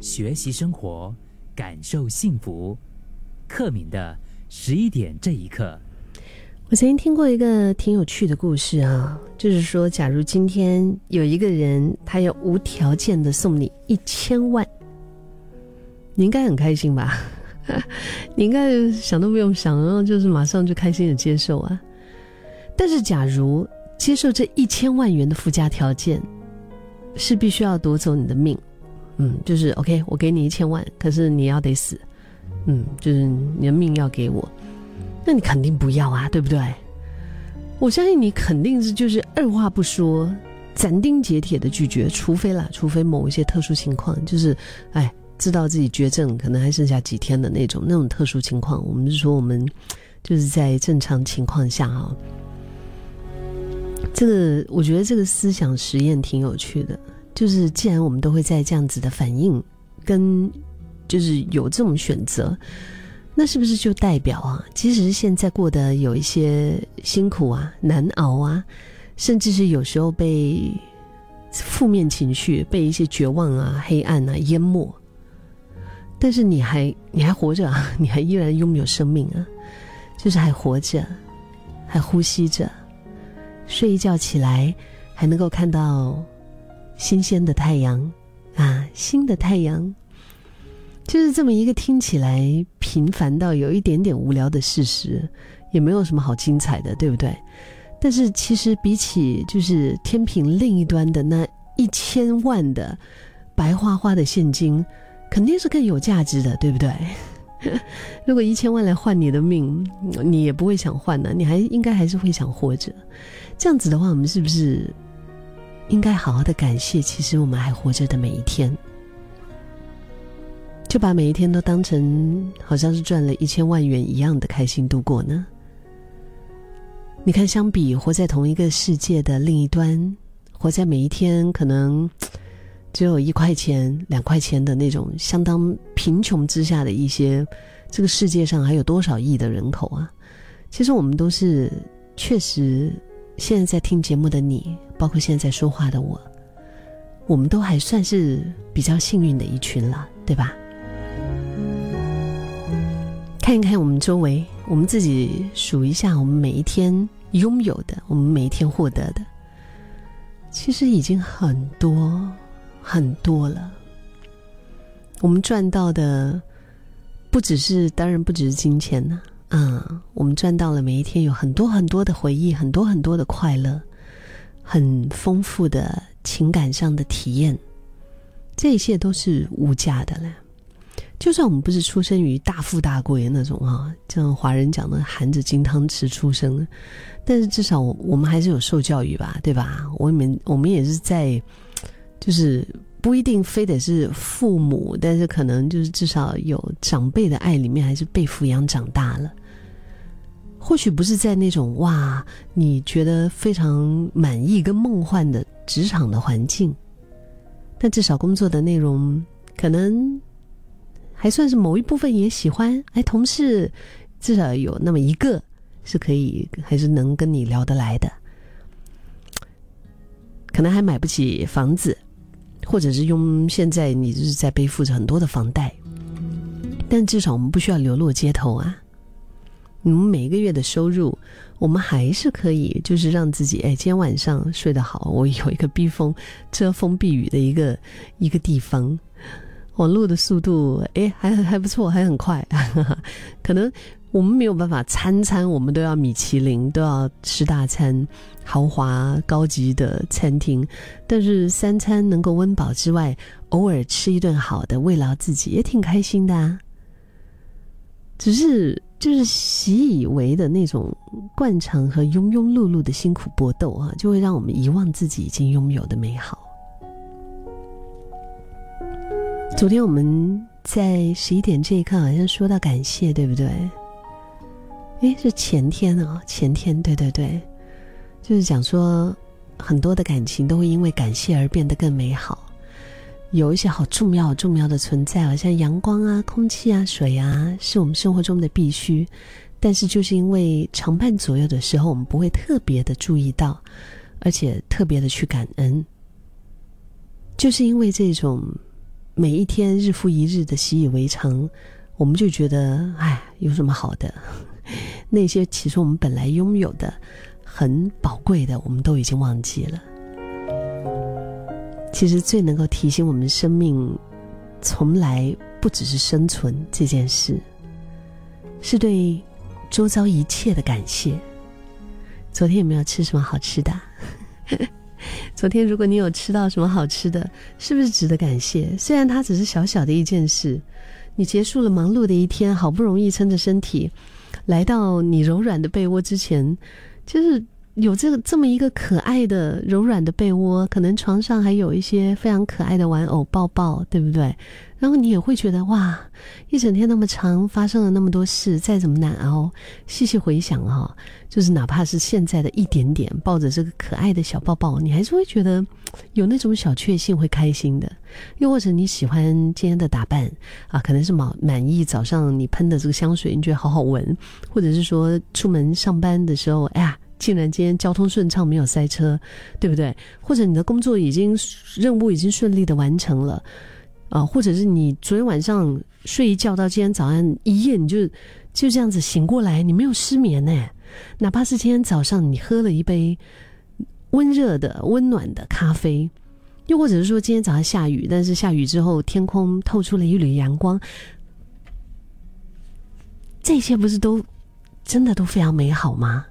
学习生活，感受幸福。克敏的十一点这一刻，我曾经听过一个挺有趣的故事啊，就是说，假如今天有一个人，他要无条件的送你一千万，你应该很开心吧？你应该想都不用想，然后就是马上就开心的接受啊。但是，假如接受这一千万元的附加条件，是必须要夺走你的命，嗯，就是 OK，我给你一千万，可是你要得死，嗯，就是你的命要给我，那你肯定不要啊，对不对？我相信你肯定是就是二话不说，斩钉截铁的拒绝，除非啦，除非某一些特殊情况，就是哎，知道自己绝症可能还剩下几天的那种那种特殊情况，我们是说我们就是在正常情况下啊。这个我觉得这个思想实验挺有趣的，就是既然我们都会在这样子的反应，跟就是有这种选择，那是不是就代表啊，即使是现在过得有一些辛苦啊、难熬啊，甚至是有时候被负面情绪、被一些绝望啊、黑暗啊淹没，但是你还你还活着啊，你还依然拥有生命啊，就是还活着，还呼吸着。睡一觉起来，还能够看到新鲜的太阳啊，新的太阳，就是这么一个听起来平凡到有一点点无聊的事实，也没有什么好精彩的，对不对？但是其实比起就是天平另一端的那一千万的白花花的现金，肯定是更有价值的，对不对？如果一千万来换你的命，你也不会想换的，你还应该还是会想活着。这样子的话，我们是不是应该好好的感谢？其实我们还活着的每一天，就把每一天都当成好像是赚了一千万元一样的开心度过呢？你看，相比活在同一个世界的另一端，活在每一天可能只有一块钱、两块钱的那种相当贫穷之下的一些，这个世界上还有多少亿的人口啊？其实我们都是确实。现在在听节目的你，包括现在说话的我，我们都还算是比较幸运的一群了，对吧？看一看我们周围，我们自己数一下，我们每一天拥有的，我们每一天获得的，其实已经很多很多了。我们赚到的，不只是，当然不只是金钱呢。嗯，我们赚到了每一天有很多很多的回忆，很多很多的快乐，很丰富的情感上的体验，这一切都是无价的了。就算我们不是出生于大富大贵的那种啊，像华人讲的含着金汤匙出生，但是至少我们还是有受教育吧，对吧？我们我们也是在，就是不一定非得是父母，但是可能就是至少有长辈的爱里面，还是被抚养长大了。或许不是在那种哇，你觉得非常满意跟梦幻的职场的环境，但至少工作的内容可能还算是某一部分也喜欢。哎，同事至少有那么一个是可以，还是能跟你聊得来的。可能还买不起房子，或者是用现在你就是在背负着很多的房贷，但至少我们不需要流落街头啊。我们每个月的收入，我们还是可以，就是让自己哎，今天晚上睡得好，我有一个避风、遮风避雨的一个一个地方。网络的速度哎，还还不错，还很快。可能我们没有办法餐餐我们都要米其林，都要吃大餐、豪华高级的餐厅，但是三餐能够温饱之外，偶尔吃一顿好的，慰劳自己也挺开心的啊。只是。就是习以为的那种惯常和庸庸碌碌的辛苦搏斗啊，就会让我们遗忘自己已经拥有的美好。昨天我们在十一点这一刻好像说到感谢，对不对？诶，是前天啊，前天，对对对，就是讲说很多的感情都会因为感谢而变得更美好。有一些好重要、重要的存在啊，像阳光啊、空气啊、水啊，是我们生活中的必须。但是，就是因为常伴左右的时候，我们不会特别的注意到，而且特别的去感恩。就是因为这种每一天日复一日的习以为常，我们就觉得，哎，有什么好的？那些其实我们本来拥有的很宝贵的，我们都已经忘记了。其实最能够提醒我们生命从来不只是生存这件事，是对周遭一切的感谢。昨天有没有吃什么好吃的？昨天如果你有吃到什么好吃的，是不是值得感谢？虽然它只是小小的一件事，你结束了忙碌的一天，好不容易撑着身体来到你柔软的被窝之前，就是。有这个这么一个可爱的柔软的被窝，可能床上还有一些非常可爱的玩偶抱抱，对不对？然后你也会觉得哇，一整天那么长，发生了那么多事，再怎么难熬，细细回想哈，就是哪怕是现在的一点点，抱着这个可爱的小抱抱，你还是会觉得有那种小确幸，会开心的。又或者你喜欢今天的打扮啊，可能是满满意早上你喷的这个香水，你觉得好好闻，或者是说出门上班的时候，哎呀。竟然今天交通顺畅，没有塞车，对不对？或者你的工作已经任务已经顺利的完成了，啊，或者是你昨天晚上睡一觉到今天早上一夜，你就就这样子醒过来，你没有失眠呢？哪怕是今天早上你喝了一杯温热的、温暖的咖啡，又或者是说今天早上下雨，但是下雨之后天空透出了一缕阳光，这些不是都真的都非常美好吗？